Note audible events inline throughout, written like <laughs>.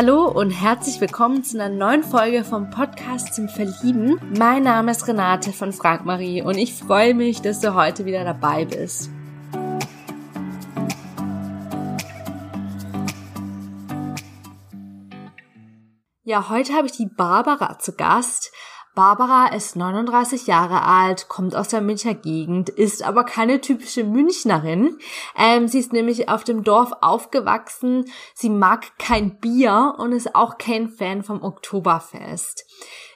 Hallo und herzlich willkommen zu einer neuen Folge vom Podcast zum Verlieben. Mein Name ist Renate von Frank Marie und ich freue mich, dass du heute wieder dabei bist. Ja, heute habe ich die Barbara zu Gast. Barbara ist 39 Jahre alt, kommt aus der Münchner Gegend, ist aber keine typische Münchnerin. Ähm, sie ist nämlich auf dem Dorf aufgewachsen. Sie mag kein Bier und ist auch kein Fan vom Oktoberfest.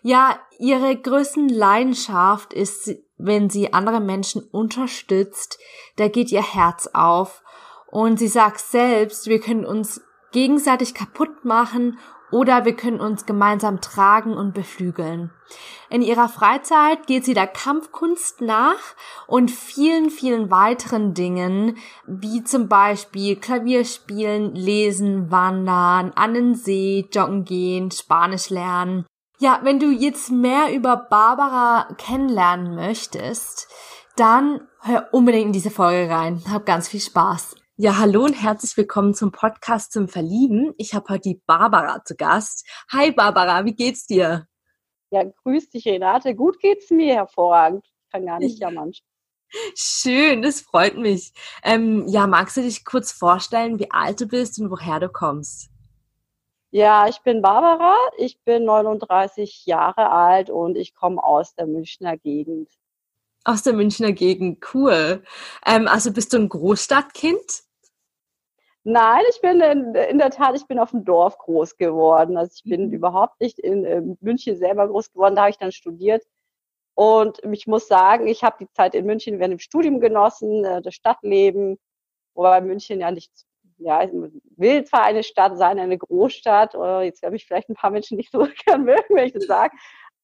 Ja, ihre größten Leidenschaft ist, wenn sie andere Menschen unterstützt, da geht ihr Herz auf. Und sie sagt selbst, wir können uns gegenseitig kaputt machen oder wir können uns gemeinsam tragen und beflügeln. In ihrer Freizeit geht sie der Kampfkunst nach und vielen, vielen weiteren Dingen, wie zum Beispiel Klavierspielen, Lesen, Wandern, an den See, joggen gehen, Spanisch lernen. Ja, wenn du jetzt mehr über Barbara kennenlernen möchtest, dann hör unbedingt in diese Folge rein. Hab ganz viel Spaß. Ja, hallo und herzlich willkommen zum Podcast zum Verlieben. Ich habe heute die Barbara zu Gast. Hi Barbara, wie geht's dir? Ja, grüß dich Renate. Gut geht's mir hervorragend. Ich kann gar nicht jammern. Schön, das freut mich. Ähm, ja, magst du dich kurz vorstellen, wie alt du bist und woher du kommst? Ja, ich bin Barbara. Ich bin 39 Jahre alt und ich komme aus der Münchner Gegend. Aus der Münchner Gegend, cool. Ähm, also bist du ein Großstadtkind? Nein, ich bin in, in, der Tat, ich bin auf dem Dorf groß geworden. Also ich bin mhm. überhaupt nicht in, in München selber groß geworden. Da habe ich dann studiert. Und ich muss sagen, ich habe die Zeit in München während dem Studium genossen, äh, das Stadtleben, wobei München ja nicht, ja, will zwar eine Stadt sein, eine Großstadt, oder jetzt werden mich vielleicht ein paar Menschen nicht so <laughs> gern mögen, wenn ich das sage,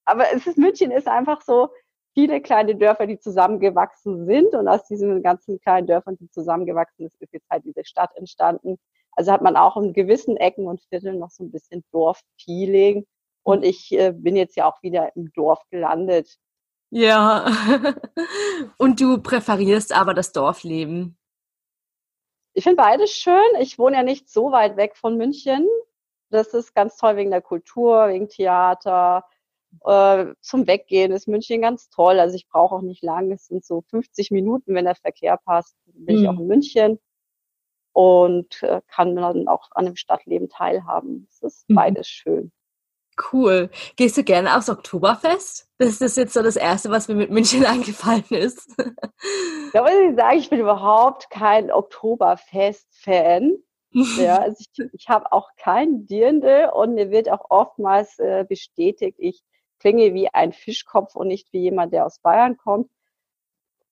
aber es ist, München ist einfach so, viele kleine Dörfer, die zusammengewachsen sind. Und aus diesen ganzen kleinen Dörfern, die zusammengewachsen sind, ist jetzt halt diese Stadt entstanden. Also hat man auch in gewissen Ecken und Vierteln noch so ein bisschen Dorffeeling. Und ich äh, bin jetzt ja auch wieder im Dorf gelandet. Ja. <laughs> und du präferierst aber das Dorfleben? Ich finde beides schön. Ich wohne ja nicht so weit weg von München. Das ist ganz toll wegen der Kultur, wegen Theater, äh, zum Weggehen ist München ganz toll. Also ich brauche auch nicht lang. Es sind so 50 Minuten, wenn der Verkehr passt, bin mhm. ich auch in München und äh, kann dann auch an dem Stadtleben teilhaben. Es ist mhm. beides schön. Cool. Gehst du gerne aufs Oktoberfest? Das ist jetzt so das Erste, was mir mit München <laughs> eingefallen ist. da muss ich sagen, ich bin überhaupt kein Oktoberfest-Fan. <laughs> Ja, also ich, ich habe auch kein Dirndl und mir wird auch oftmals äh, bestätigt, ich klinge wie ein Fischkopf und nicht wie jemand, der aus Bayern kommt.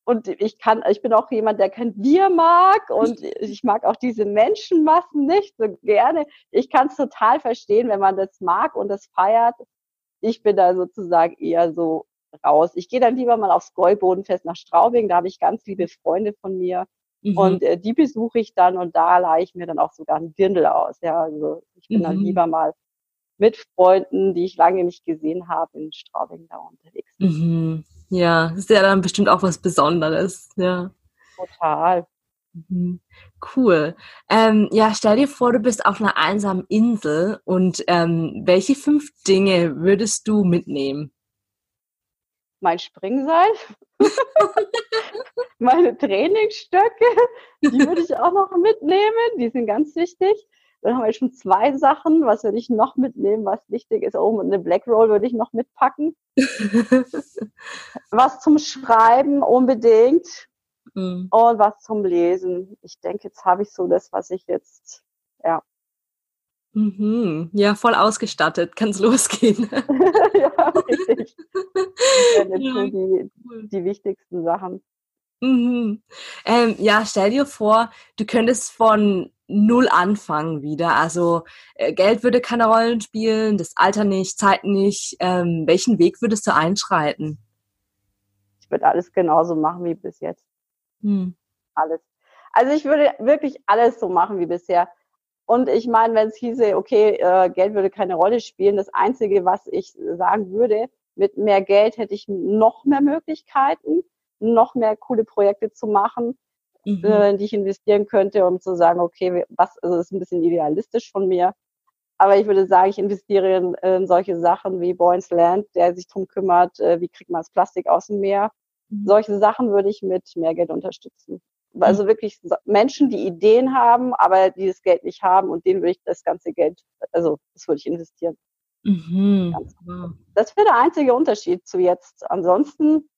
Und ich kann, ich bin auch jemand, der kein Bier mag und <laughs> ich mag auch diese Menschenmassen nicht so gerne. Ich kann es total verstehen, wenn man das mag und das feiert. Ich bin da sozusagen eher so raus. Ich gehe dann lieber mal aufs Gäubodenfest nach Straubing. Da habe ich ganz liebe Freunde von mir. Mhm. Und äh, die besuche ich dann und da leihe ich mir dann auch sogar ein Dirndl aus. Ja, also ich bin mhm. dann lieber mal mit Freunden, die ich lange nicht gesehen habe, in Straubing da unterwegs. Mhm. Ja, ist ja dann bestimmt auch was Besonderes, ja. Total. Mhm. Cool. Ähm, ja, stell dir vor, du bist auf einer einsamen Insel und ähm, welche fünf Dinge würdest du mitnehmen? Mein Springseil, <laughs> meine Trainingsstöcke, die würde ich auch noch mitnehmen, die sind ganz wichtig. Dann haben wir schon zwei Sachen. Was würde ich noch mitnehmen, was wichtig ist? Oh, eine Black Roll würde ich noch mitpacken. <laughs> was zum Schreiben unbedingt. Mhm. Und was zum Lesen. Ich denke, jetzt habe ich so das, was ich jetzt, ja. Mhm. Ja, voll ausgestattet. Kann es <laughs> losgehen. <laughs> ja, richtig. Das sind ja. die, die wichtigsten Sachen. Mhm. Ähm, ja, stell dir vor, du könntest von null anfangen wieder. Also äh, Geld würde keine Rollen spielen, das Alter nicht, Zeit nicht. Ähm, welchen Weg würdest du einschreiten? Ich würde alles genauso machen wie bis jetzt. Hm. Alles. Also ich würde wirklich alles so machen wie bisher. Und ich meine, wenn es hieße, okay, äh, Geld würde keine Rolle spielen, das Einzige, was ich sagen würde, mit mehr Geld hätte ich noch mehr Möglichkeiten, noch mehr coole Projekte zu machen mhm. äh, die ich investieren könnte, um zu sagen, okay, was, also das ist ein bisschen idealistisch von mir, Aber ich würde sagen, ich investiere in, in solche Sachen wie Boyens Land, der sich darum kümmert, äh, wie kriegt man das Plastik aus dem Meer. Mhm. Solche Sachen würde ich mit mehr Geld unterstützen. Also mhm. wirklich Menschen, die Ideen haben, aber die das Geld nicht haben und denen würde ich das ganze Geld, also das würde ich investieren. Mhm. Das wäre der einzige Unterschied zu jetzt. Ansonsten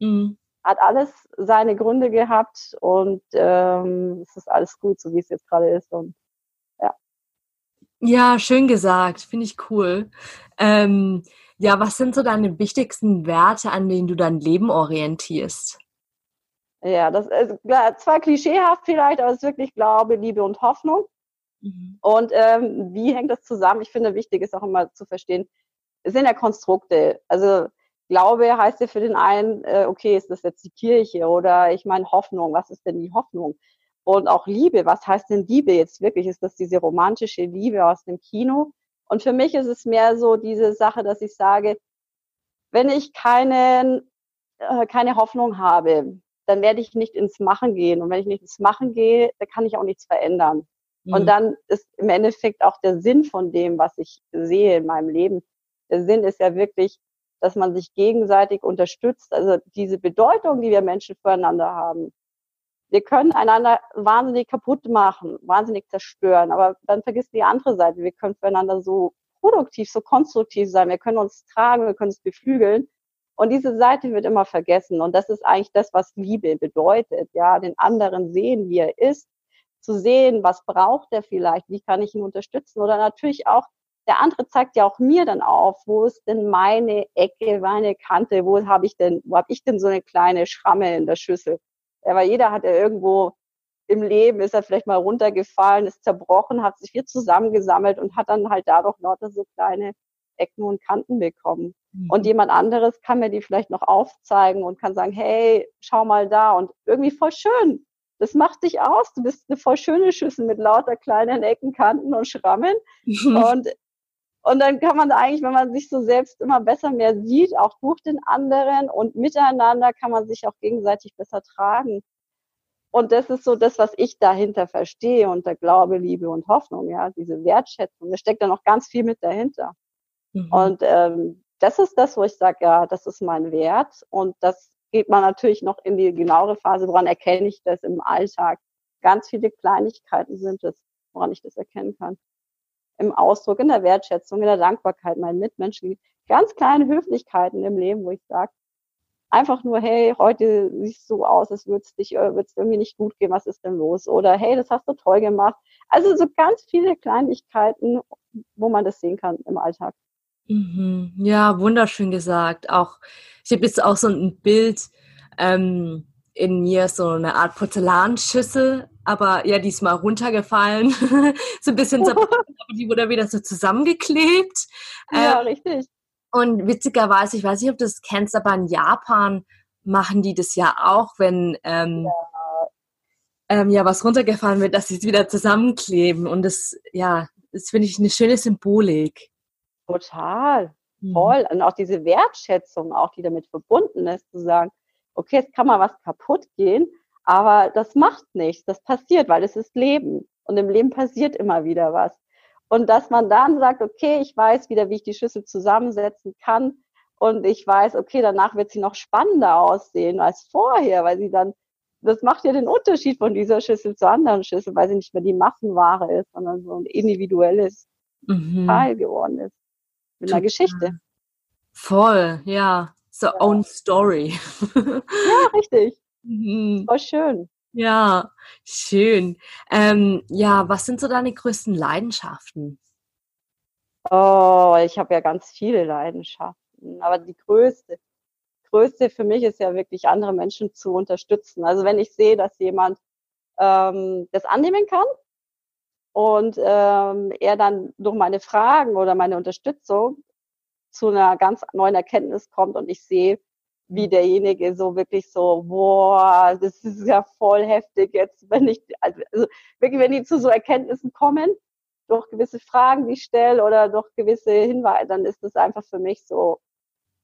mhm. Hat alles seine Gründe gehabt und ähm, es ist alles gut, so wie es jetzt gerade ist. Und ja. Ja, schön gesagt. Finde ich cool. Ähm, ja, was sind so deine wichtigsten Werte, an denen du dein Leben orientierst? Ja, das ist zwar klischeehaft vielleicht, aber es ist wirklich Glaube, Liebe und Hoffnung. Mhm. Und ähm, wie hängt das zusammen? Ich finde, wichtig ist auch immer zu verstehen, es sind ja Konstrukte. Also Glaube heißt ja für den einen, äh, okay, ist das jetzt die Kirche oder ich meine Hoffnung, was ist denn die Hoffnung? Und auch Liebe, was heißt denn Liebe jetzt wirklich? Ist das diese romantische Liebe aus dem Kino? Und für mich ist es mehr so diese Sache, dass ich sage, wenn ich keinen, äh, keine Hoffnung habe, dann werde ich nicht ins Machen gehen. Und wenn ich nicht ins Machen gehe, dann kann ich auch nichts verändern. Mhm. Und dann ist im Endeffekt auch der Sinn von dem, was ich sehe in meinem Leben. Der Sinn ist ja wirklich, dass man sich gegenseitig unterstützt. Also diese Bedeutung, die wir Menschen füreinander haben. Wir können einander wahnsinnig kaputt machen, wahnsinnig zerstören, aber dann vergisst die andere Seite. Wir können füreinander so produktiv, so konstruktiv sein. Wir können uns tragen, wir können uns beflügeln. Und diese Seite wird immer vergessen. Und das ist eigentlich das, was Liebe bedeutet. Ja, den anderen sehen, wie er ist, zu sehen, was braucht er vielleicht, wie kann ich ihn unterstützen. Oder natürlich auch, der andere zeigt ja auch mir dann auf, wo ist denn meine Ecke, meine Kante, wo habe ich denn, wo habe ich denn so eine kleine Schramme in der Schüssel? Ja, weil jeder hat ja irgendwo im Leben ist er vielleicht mal runtergefallen, ist zerbrochen, hat sich hier zusammengesammelt und hat dann halt dadurch lauter so kleine Ecken und Kanten bekommen. Mhm. Und jemand anderes kann mir die vielleicht noch aufzeigen und kann sagen, hey, schau mal da und irgendwie voll schön. Das macht dich aus. Du bist eine voll schöne Schüssel mit lauter kleinen Ecken, Kanten und Schrammen. Mhm. <laughs> Und, und dann kann man eigentlich, wenn man sich so selbst immer besser mehr sieht, auch durch den anderen und miteinander kann man sich auch gegenseitig besser tragen. Und das ist so das, was ich dahinter verstehe unter Glaube, Liebe und Hoffnung, ja, diese Wertschätzung. Da steckt da noch ganz viel mit dahinter. Mhm. Und ähm, das ist das, wo ich sage, ja, das ist mein Wert. Und das geht man natürlich noch in die genauere Phase, woran erkenne ich das im Alltag. Ganz viele Kleinigkeiten sind es, woran ich das erkennen kann. Im Ausdruck, in der Wertschätzung, in der Dankbarkeit meinen Mitmenschen. Ganz kleine Höflichkeiten im Leben, wo ich sage, einfach nur, hey, heute siehst du so aus, es dich äh, wird's irgendwie nicht gut gehen, was ist denn los? Oder hey, das hast du toll gemacht. Also so ganz viele Kleinigkeiten, wo man das sehen kann im Alltag. Mhm. Ja, wunderschön gesagt. Auch ich habe jetzt auch so ein Bild ähm, in mir, so eine Art Porzellanschüssel, aber ja, diesmal runtergefallen, <laughs> so ein bisschen <laughs> zerbrochen, aber die wurde wieder so zusammengeklebt. Ja, ähm, richtig. Und witzigerweise, ich weiß nicht, ob du das kennst, aber in Japan machen die das ja auch, wenn ähm, ja. Ähm, ja was runtergefallen wird, dass sie es wieder zusammenkleben. Und das, ja, das finde ich eine schöne Symbolik. Total. Mhm. Toll. Und auch diese Wertschätzung, auch die damit verbunden ist, zu sagen, okay, jetzt kann mal was kaputt gehen, aber das macht nichts. Das passiert, weil es ist Leben. Und im Leben passiert immer wieder was. Und dass man dann sagt, okay, ich weiß wieder, wie ich die Schüssel zusammensetzen kann. Und ich weiß, okay, danach wird sie noch spannender aussehen als vorher, weil sie dann, das macht ja den Unterschied von dieser Schüssel zur anderen Schüssel, weil sie nicht mehr die Massenware ist, sondern so ein individuelles mhm. Teil geworden ist mit einer Geschichte. Voll, ja. So ja. own story. ja, richtig. Mhm. Voll schön. Ja, schön. Ähm, ja, was sind so deine größten Leidenschaften? Oh, ich habe ja ganz viele Leidenschaften, aber die größte, größte für mich ist ja wirklich andere Menschen zu unterstützen. Also wenn ich sehe, dass jemand ähm, das annehmen kann und ähm, er dann durch meine Fragen oder meine Unterstützung zu einer ganz neuen Erkenntnis kommt und ich sehe, wie mhm. derjenige so wirklich so, boah, das ist ja voll heftig jetzt, wenn ich, also, also wirklich, wenn die zu so Erkenntnissen kommen, durch gewisse Fragen, die ich stelle oder durch gewisse Hinweise, dann ist das einfach für mich so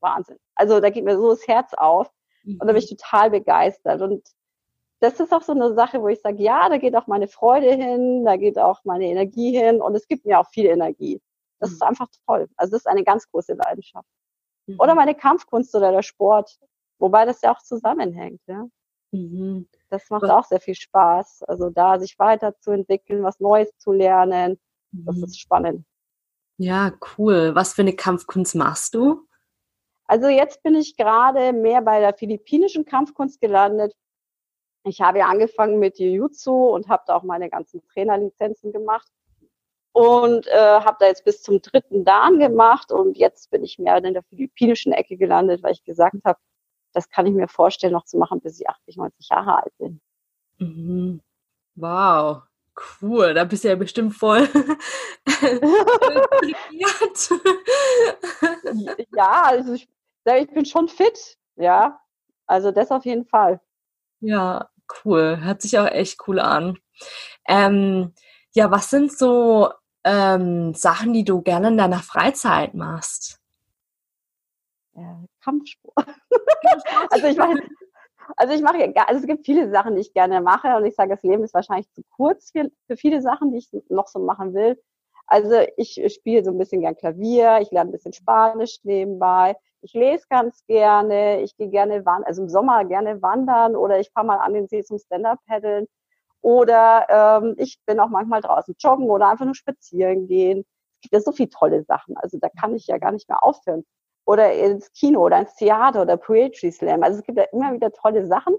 Wahnsinn. Also da geht mir so das Herz auf und da bin ich mhm. total begeistert und das ist auch so eine Sache, wo ich sage, ja, da geht auch meine Freude hin, da geht auch meine Energie hin und es gibt mir auch viel Energie. Das mhm. ist einfach toll. Also das ist eine ganz große Leidenschaft. Mhm. Oder meine Kampfkunst oder der Sport, wobei das ja auch zusammenhängt. Ja. Mhm. Das macht was? auch sehr viel Spaß. Also da sich weiterzuentwickeln, was Neues zu lernen, das mhm. ist spannend. Ja, cool. Was für eine Kampfkunst machst du? Also jetzt bin ich gerade mehr bei der philippinischen Kampfkunst gelandet. Ich habe ja angefangen mit Jiu-Jitsu und habe da auch meine ganzen Trainerlizenzen gemacht und äh, habe da jetzt bis zum dritten Dan gemacht und jetzt bin ich mehr in der philippinischen Ecke gelandet, weil ich gesagt habe, das kann ich mir vorstellen, noch zu machen, bis ich 80, 90 Jahre alt bin. Mhm. Wow, cool. Da bist du ja bestimmt voll. <laughs> ja, also ich, ich bin schon fit, ja. Also das auf jeden Fall. Ja, cool. Hört sich auch echt cool an. Ähm, ja, was sind so ähm, Sachen, die du gerne in deiner Freizeit machst? Ja, Kampfsport. <laughs> also ich meine, also ich mache ja, also es gibt viele Sachen, die ich gerne mache und ich sage, das Leben ist wahrscheinlich zu kurz für, für viele Sachen, die ich noch so machen will. Also ich spiele so ein bisschen gern Klavier, ich lerne ein bisschen Spanisch nebenbei, ich lese ganz gerne, ich gehe gerne wandern, also im Sommer gerne wandern oder ich fahre mal an den See zum Stand-Up-Paddeln oder ähm, ich bin auch manchmal draußen joggen oder einfach nur spazieren gehen. Es gibt ja so viele tolle Sachen, also da kann ich ja gar nicht mehr aufhören. Oder ins Kino oder ins Theater oder Poetry Slam. Also es gibt ja immer wieder tolle Sachen.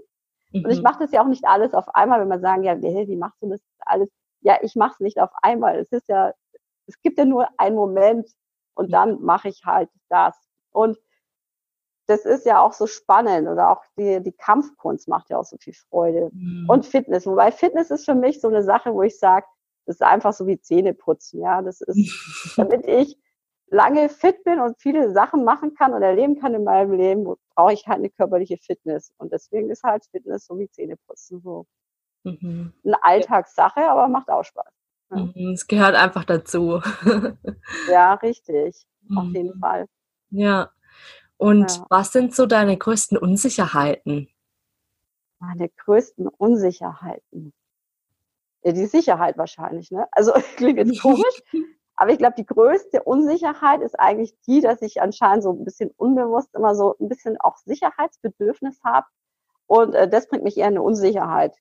Mhm. Und ich mhm. mache das ja auch nicht alles auf einmal, wenn man sagen, ja, wie machst du das alles? Ja, ich mache es nicht auf einmal. Es ist ja, es gibt ja nur einen Moment und dann mache ich halt das. Und das ist ja auch so spannend oder auch die, die Kampfkunst macht ja auch so viel Freude. Mhm. Und Fitness. Wobei Fitness ist für mich so eine Sache, wo ich sage, das ist einfach so wie Zähneputzen. Ja, das ist, <laughs> damit ich lange fit bin und viele Sachen machen kann und erleben kann in meinem Leben, brauche ich halt eine körperliche Fitness. Und deswegen ist halt Fitness so wie Zähneputzen so mhm. eine Alltagssache, aber macht auch Spaß. Ja. Mhm, es gehört einfach dazu. ja, <laughs> richtig. Auf jeden mhm. Fall. Ja. Und ja. was sind so deine größten Unsicherheiten? Meine größten Unsicherheiten. Ja, die Sicherheit wahrscheinlich, ne? Also <laughs> klingt jetzt komisch, <laughs> aber ich glaube, die größte Unsicherheit ist eigentlich die, dass ich anscheinend so ein bisschen unbewusst immer so ein bisschen auch Sicherheitsbedürfnis habe. Und äh, das bringt mich eher in eine Unsicherheit.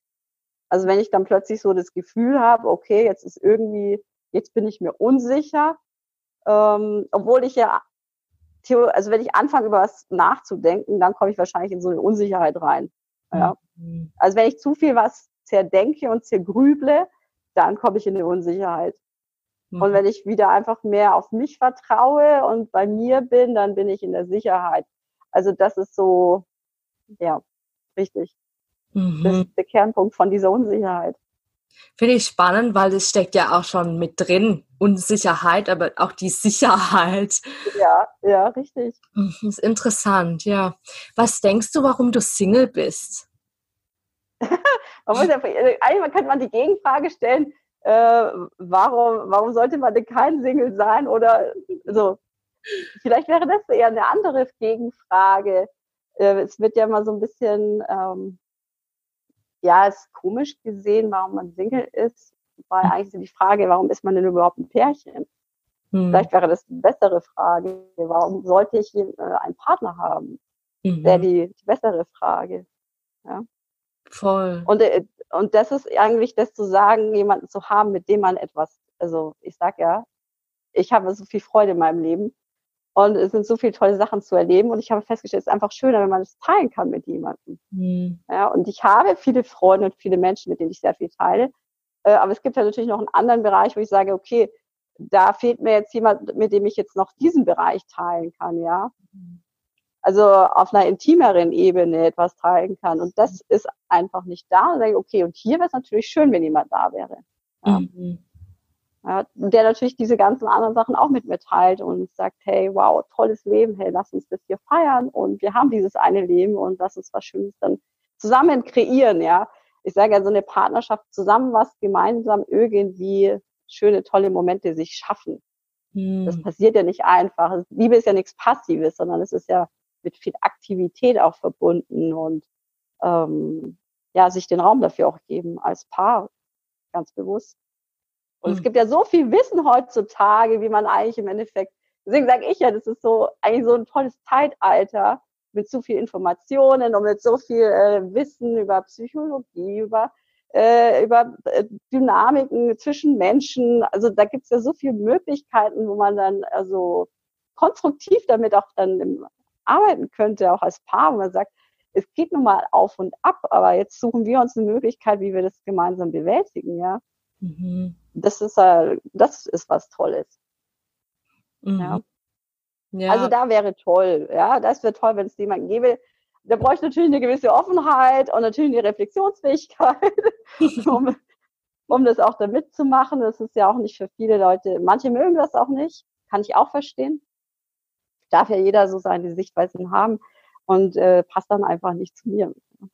Also wenn ich dann plötzlich so das Gefühl habe, okay, jetzt ist irgendwie, jetzt bin ich mir unsicher, ähm, obwohl ich ja also wenn ich anfange, über was nachzudenken, dann komme ich wahrscheinlich in so eine Unsicherheit rein. Ja. Mhm. Also wenn ich zu viel was zerdenke und zergrüble, dann komme ich in eine Unsicherheit. Mhm. Und wenn ich wieder einfach mehr auf mich vertraue und bei mir bin, dann bin ich in der Sicherheit. Also das ist so, ja, richtig. Mhm. Das ist der Kernpunkt von dieser Unsicherheit. Finde ich spannend, weil das steckt ja auch schon mit drin. Unsicherheit, aber auch die Sicherheit. Ja, ja, richtig. Das mhm, ist interessant, ja. Was denkst du, warum du Single bist? <laughs> man muss ja, eigentlich könnte man die Gegenfrage stellen, äh, warum, warum sollte man denn kein Single sein? Oder so. Vielleicht wäre das eher eine andere Gegenfrage. Äh, es wird ja mal so ein bisschen ähm, ja, ist komisch gesehen, warum man Single ist, weil hm. eigentlich so die Frage, warum ist man denn überhaupt ein Pärchen? Hm. Vielleicht wäre das eine bessere Frage. Warum sollte ich äh, einen Partner haben? Mhm. Wäre die, die bessere Frage. Ja. Voll. Und, äh, und das ist eigentlich das zu sagen, jemanden zu haben, mit dem man etwas, also ich sag ja, ich habe so viel Freude in meinem Leben und es sind so viele tolle Sachen zu erleben. Und ich habe festgestellt, es ist einfach schöner, wenn man es teilen kann mit jemandem. Mhm. Ja, und ich habe viele Freunde und viele Menschen, mit denen ich sehr viel teile. Äh, aber es gibt ja natürlich noch einen anderen Bereich, wo ich sage, okay, da fehlt mir jetzt jemand, mit dem ich jetzt noch diesen Bereich teilen kann, ja. Also auf einer intimeren Ebene etwas teilen kann. Und das ist einfach nicht da. Und sage ich, okay, und hier wäre es natürlich schön, wenn jemand da wäre. Ja. Mhm ja, der natürlich diese ganzen anderen Sachen auch mit mir teilt und sagt, hey, wow, tolles Leben, hey, lass uns das hier feiern und wir haben dieses eine Leben und lass uns was Schönes dann zusammen kreieren, ja. Ich sage ja, so eine Partnerschaft zusammen was gemeinsam irgendwie schöne, tolle Momente sich schaffen. Hm. Das passiert ja nicht einfach. Liebe ist ja nichts Passives, sondern es ist ja mit viel Aktivität auch verbunden und ähm, ja, sich den Raum dafür auch geben, als Paar, ganz bewusst. Und mhm. es gibt ja so viel Wissen heutzutage, wie man eigentlich im Endeffekt, deswegen sage ich ja, das ist so eigentlich so ein tolles Zeitalter mit so viel Informationen und mit so viel äh, Wissen über Psychologie, über äh, über äh, Dynamiken zwischen Menschen. Also da gibt es ja so viele Möglichkeiten, wo man dann also konstruktiv damit auch dann arbeiten könnte, auch als Paar, wo man sagt, es geht nun mal auf und ab, aber jetzt suchen wir uns eine Möglichkeit, wie wir das gemeinsam bewältigen, ja. Mhm. Das ist äh, das ist was Tolles. Mhm. Ja. ja. Also da wäre toll, ja, das wäre toll, wenn es jemanden gäbe. Da bräuchte natürlich eine gewisse Offenheit und natürlich eine Reflexionsfähigkeit, <laughs> um, um das auch da mitzumachen. Das ist ja auch nicht für viele Leute. Manche mögen das auch nicht, kann ich auch verstehen. Darf ja jeder so seine Sichtweisen haben und äh, passt dann einfach nicht zu mir.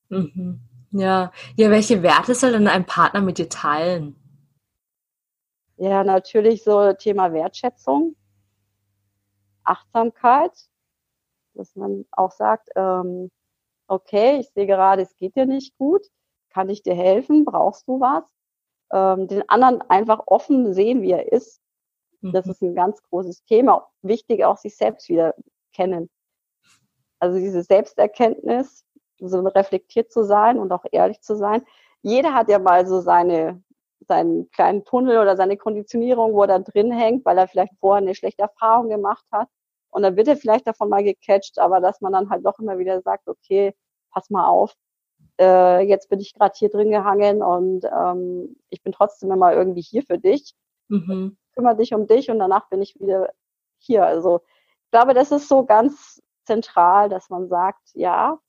Mhm. Ja. ja, welche Werte soll denn ein Partner mit dir teilen? Ja, natürlich so Thema Wertschätzung, Achtsamkeit, dass man auch sagt, ähm, okay, ich sehe gerade, es geht dir nicht gut, kann ich dir helfen, brauchst du was? Ähm, den anderen einfach offen sehen, wie er ist. Das mhm. ist ein ganz großes Thema. Wichtig auch sich selbst wieder kennen. Also diese Selbsterkenntnis, so reflektiert zu sein und auch ehrlich zu sein. Jeder hat ja mal so seine, seinen kleinen Tunnel oder seine Konditionierung, wo er da drin hängt, weil er vielleicht vorher eine schlechte Erfahrung gemacht hat. Und dann wird er vielleicht davon mal gecatcht, aber dass man dann halt doch immer wieder sagt, okay, pass mal auf, äh, jetzt bin ich gerade hier drin gehangen und ähm, ich bin trotzdem immer irgendwie hier für dich. Mhm. Kümmere dich um dich und danach bin ich wieder hier. Also ich glaube, das ist so ganz zentral, dass man sagt, ja,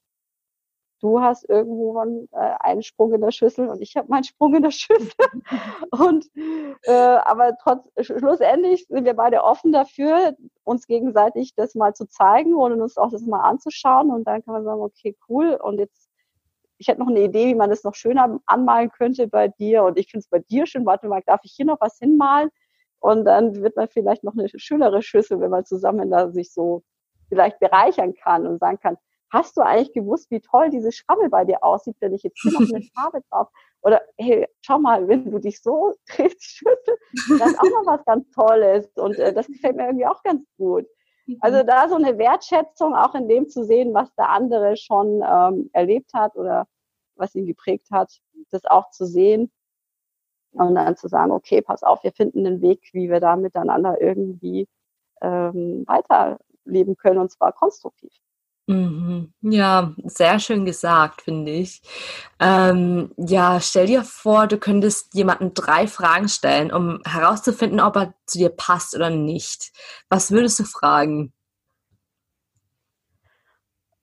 du hast irgendwo einen, äh, einen Sprung in der Schüssel und ich habe meinen Sprung in der Schüssel. <laughs> und äh, aber trotz schlussendlich sind wir beide offen dafür, uns gegenseitig das mal zu zeigen und uns auch das mal anzuschauen. Und dann kann man sagen, okay, cool. Und jetzt, ich hätte noch eine Idee, wie man das noch schöner anmalen könnte bei dir. Und ich finde es bei dir schön. Warte mal, darf ich hier noch was hinmalen? Und dann wird man vielleicht noch eine schönere Schüssel, wenn man zusammen da sich so vielleicht bereichern kann und sagen kann, hast du eigentlich gewusst, wie toll diese Schrammel bei dir aussieht, wenn ich jetzt hier noch eine <laughs> Farbe drauf oder hey, schau mal, wenn du dich so <laughs> drehst, schüttel, das ist auch noch was ganz Tolles und äh, das gefällt mir irgendwie auch ganz gut. Also mhm. da so eine Wertschätzung auch in dem zu sehen, was der andere schon ähm, erlebt hat oder was ihn geprägt hat, das auch zu sehen und dann zu sagen, okay, pass auf, wir finden einen Weg, wie wir da miteinander irgendwie ähm, weiterleben können und zwar konstruktiv. Mhm. Ja, sehr schön gesagt, finde ich. Ähm, ja, stell dir vor, du könntest jemanden drei Fragen stellen, um herauszufinden, ob er zu dir passt oder nicht. Was würdest du fragen?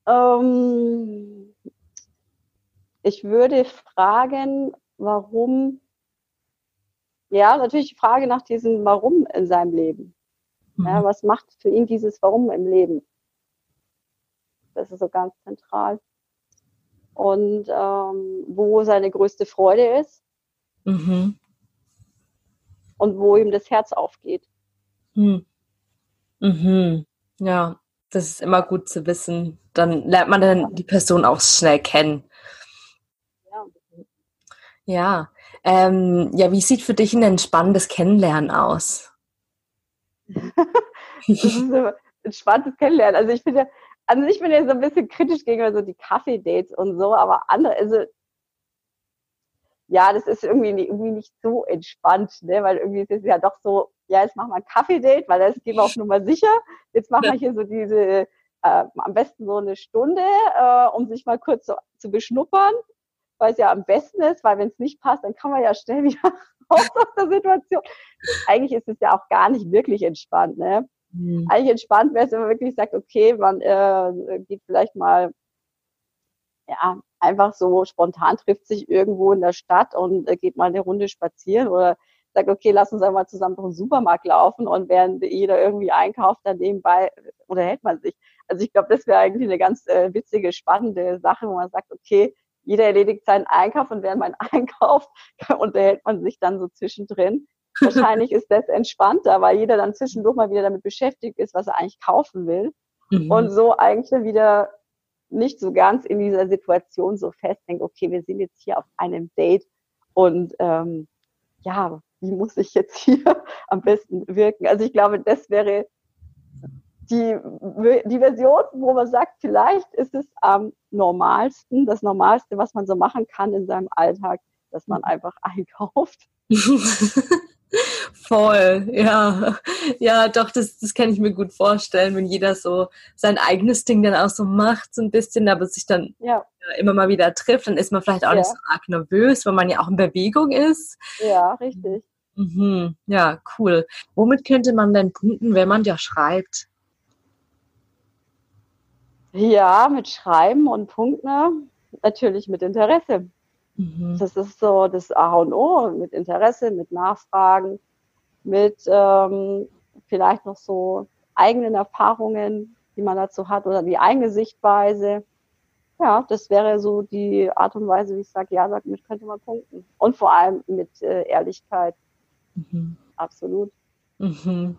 Ähm, ich würde fragen, warum, ja, natürlich die Frage nach diesem Warum in seinem Leben. Mhm. Ja, was macht für ihn dieses Warum im Leben? Das ist so ganz zentral. Und ähm, wo seine größte Freude ist. Mhm. Und wo ihm das Herz aufgeht. Mhm. Mhm. Ja, das ist immer gut zu wissen. Dann lernt man dann die Person auch schnell kennen. Ja. Ja. Ähm, ja, wie sieht für dich ein entspanntes Kennenlernen aus? <laughs> das ist ein entspanntes Kennenlernen. Also ich finde, also ich bin ja so ein bisschen kritisch gegenüber so die Kaffee-Dates und so, aber andere, also ja, das ist irgendwie nicht, irgendwie nicht so entspannt, ne? weil irgendwie ist es ja doch so, ja, jetzt machen wir ein Kaffee-Date, weil das gehen wir auf Nummer sicher. Jetzt machen wir hier so diese, äh, am besten so eine Stunde, äh, um sich mal kurz so, zu beschnuppern, weil es ja am besten ist, weil wenn es nicht passt, dann kann man ja schnell <laughs> wieder raus aus der Situation. Eigentlich ist es ja auch gar nicht wirklich entspannt, ne? Mhm. Eigentlich entspannt wäre es, wenn man wirklich sagt, okay, man äh, geht vielleicht mal ja, einfach so spontan trifft sich irgendwo in der Stadt und äh, geht mal eine Runde spazieren oder sagt, okay, lass uns einmal zusammen durch den Supermarkt laufen und während jeder irgendwie einkauft, dann nebenbei unterhält man sich. Also ich glaube, das wäre eigentlich eine ganz äh, witzige, spannende Sache, wo man sagt, okay, jeder erledigt seinen Einkauf und während man <laughs> einkauft, <laughs> unterhält man sich dann so zwischendrin. Wahrscheinlich ist das entspannter, weil jeder dann zwischendurch mal wieder damit beschäftigt ist, was er eigentlich kaufen will. Mhm. Und so eigentlich wieder nicht so ganz in dieser Situation so festhängt, okay, wir sind jetzt hier auf einem Date und ähm, ja, wie muss ich jetzt <laughs> hier am besten wirken? Also ich glaube, das wäre die, die Version, wo man sagt, vielleicht ist es am normalsten, das Normalste, was man so machen kann in seinem Alltag, dass man einfach einkauft. <laughs> Voll, ja. Ja, doch, das, das kann ich mir gut vorstellen, wenn jeder so sein eigenes Ding dann auch so macht, so ein bisschen, aber sich dann ja. immer mal wieder trifft, dann ist man vielleicht auch ja. nicht so arg nervös, weil man ja auch in Bewegung ist. Ja, richtig. Mhm. Ja, cool. Womit könnte man denn punkten, wenn man ja schreibt? Ja, mit Schreiben und Punkten natürlich mit Interesse. Mhm. Das ist so das A und O, mit Interesse, mit Nachfragen, mit ähm, vielleicht noch so eigenen Erfahrungen, die man dazu hat oder die eigene Sichtweise. Ja, das wäre so die Art und Weise, wie ich sage, ja, damit könnte man punkten. Und vor allem mit äh, Ehrlichkeit. Mhm. Absolut. Mhm.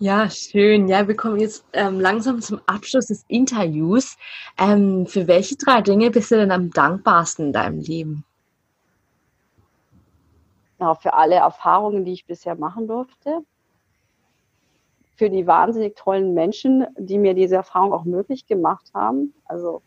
Ja, schön. Ja, wir kommen jetzt ähm, langsam zum Abschluss des Interviews. Ähm, für welche drei Dinge bist du denn am dankbarsten in deinem Leben? Ja, für alle Erfahrungen, die ich bisher machen durfte. Für die wahnsinnig tollen Menschen, die mir diese Erfahrung auch möglich gemacht haben. Also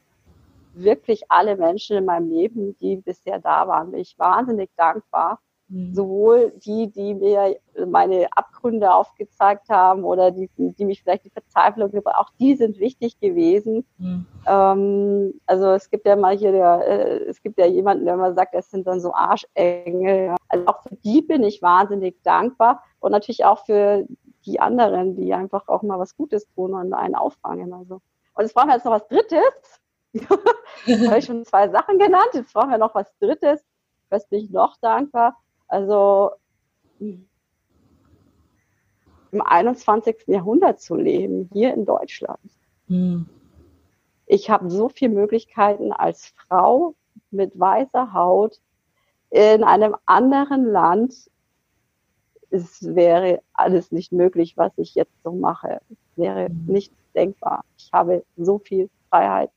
wirklich alle Menschen in meinem Leben, die bisher da waren, bin ich wahnsinnig dankbar Mhm. Sowohl die, die mir meine Abgründe aufgezeigt haben oder die, die mich vielleicht die Verzweiflung gebracht auch die sind wichtig gewesen. Mhm. Ähm, also es gibt ja mal hier der, äh, es gibt ja jemanden, der mal sagt, es sind dann so Arschengel. Ja. Also auch für die bin ich wahnsinnig dankbar und natürlich auch für die anderen, die einfach auch mal was Gutes tun und einen auffangen. Also. Und jetzt brauchen wir jetzt noch was Drittes. <laughs> habe ich schon zwei Sachen genannt. Jetzt brauchen wir noch was Drittes. Was bin ich noch dankbar? Also im 21. Jahrhundert zu leben, hier in Deutschland. Mhm. Ich habe so viele Möglichkeiten als Frau mit weißer Haut in einem anderen Land. Es wäre alles nicht möglich, was ich jetzt so mache. Es wäre mhm. nicht denkbar. Ich habe so viel Freiheit.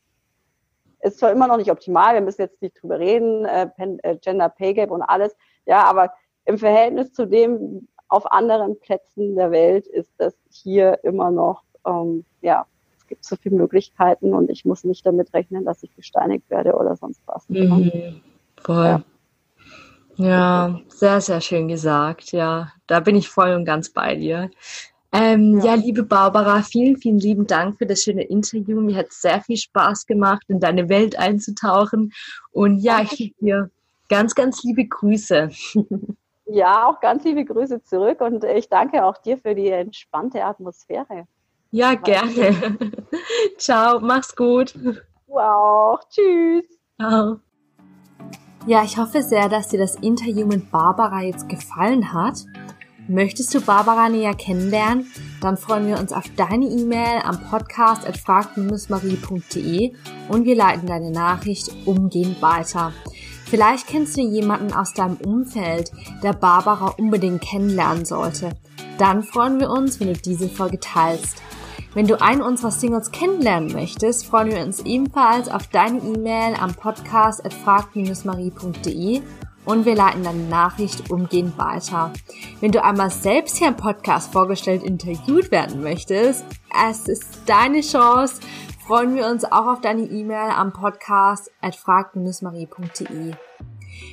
Ist zwar immer noch nicht optimal, wir müssen jetzt nicht drüber reden, äh, äh Gender Pay Gap und alles. Ja, aber im Verhältnis zu dem auf anderen Plätzen der Welt ist das hier immer noch, ähm, ja, es gibt so viele Möglichkeiten und ich muss nicht damit rechnen, dass ich gesteinigt werde oder sonst was. Mhm, voll. Ja. Ja, sehr, sehr schön gesagt. Ja, da bin ich voll und ganz bei dir. Ähm, ja. ja. liebe Barbara, vielen, vielen lieben Dank für das schöne Interview. Mir hat sehr viel Spaß gemacht, in deine Welt einzutauchen. Und ja, ich schicke dir Ganz, ganz liebe Grüße. <laughs> Ja, auch ganz liebe Grüße zurück und ich danke auch dir für die entspannte Atmosphäre. Ja, gerne. <laughs> Ciao, mach's gut. Du auch. Tschüss. Ciao. Ja, ich hoffe sehr, dass dir das Interview mit Barbara jetzt gefallen hat. Möchtest du Barbara näher kennenlernen? Dann freuen wir uns auf deine E-Mail am Podcast at frag-marie.de und wir leiten deine Nachricht umgehend weiter. Vielleicht kennst du jemanden aus deinem Umfeld, der Barbara unbedingt kennenlernen sollte. Dann freuen wir uns, wenn du diese Folge teilst. Wenn du einen unserer Singles kennenlernen möchtest, freuen wir uns ebenfalls auf deine E-Mail am Podcast at frag-marie.de und wir leiten deine Nachricht umgehend weiter. Wenn du einmal selbst hier im Podcast vorgestellt interviewt werden möchtest, es ist deine Chance freuen wir uns auch auf deine E-Mail am Podcast at frag-marie.de.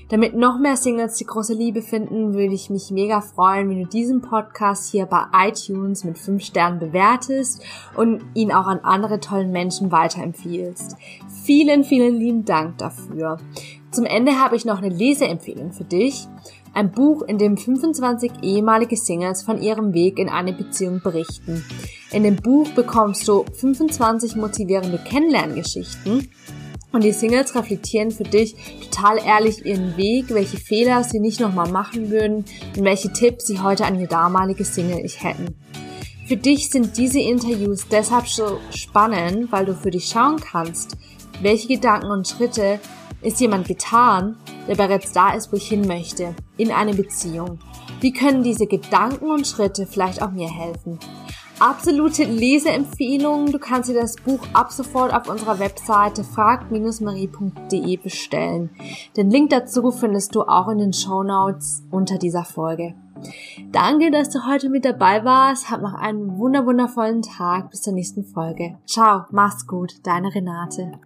Damit noch mehr Singles die große Liebe finden, würde ich mich mega freuen, wenn du diesen Podcast hier bei iTunes mit 5 Sternen bewertest und ihn auch an andere tollen Menschen weiterempfiehlst. Vielen, vielen lieben Dank dafür. Zum Ende habe ich noch eine Leseempfehlung für dich. Ein Buch, in dem 25 ehemalige Singles von ihrem Weg in eine Beziehung berichten. In dem Buch bekommst du 25 motivierende Kennenlerngeschichten und die Singles reflektieren für dich total ehrlich ihren Weg, welche Fehler sie nicht nochmal machen würden und welche Tipps sie heute an ihr damalige Single ich hätten. Für dich sind diese Interviews deshalb so spannend, weil du für dich schauen kannst, welche Gedanken und Schritte ist jemand getan, der bereits da ist, wo ich hin möchte, in eine Beziehung? Wie können diese Gedanken und Schritte vielleicht auch mir helfen? absolute Leseempfehlung. Du kannst dir das Buch ab sofort auf unserer Webseite frag-marie.de bestellen. Den Link dazu findest du auch in den Show Notes unter dieser Folge. Danke, dass du heute mit dabei warst. Hab noch einen wunderwundervollen Tag. Bis zur nächsten Folge. Ciao, mach's gut, deine Renate.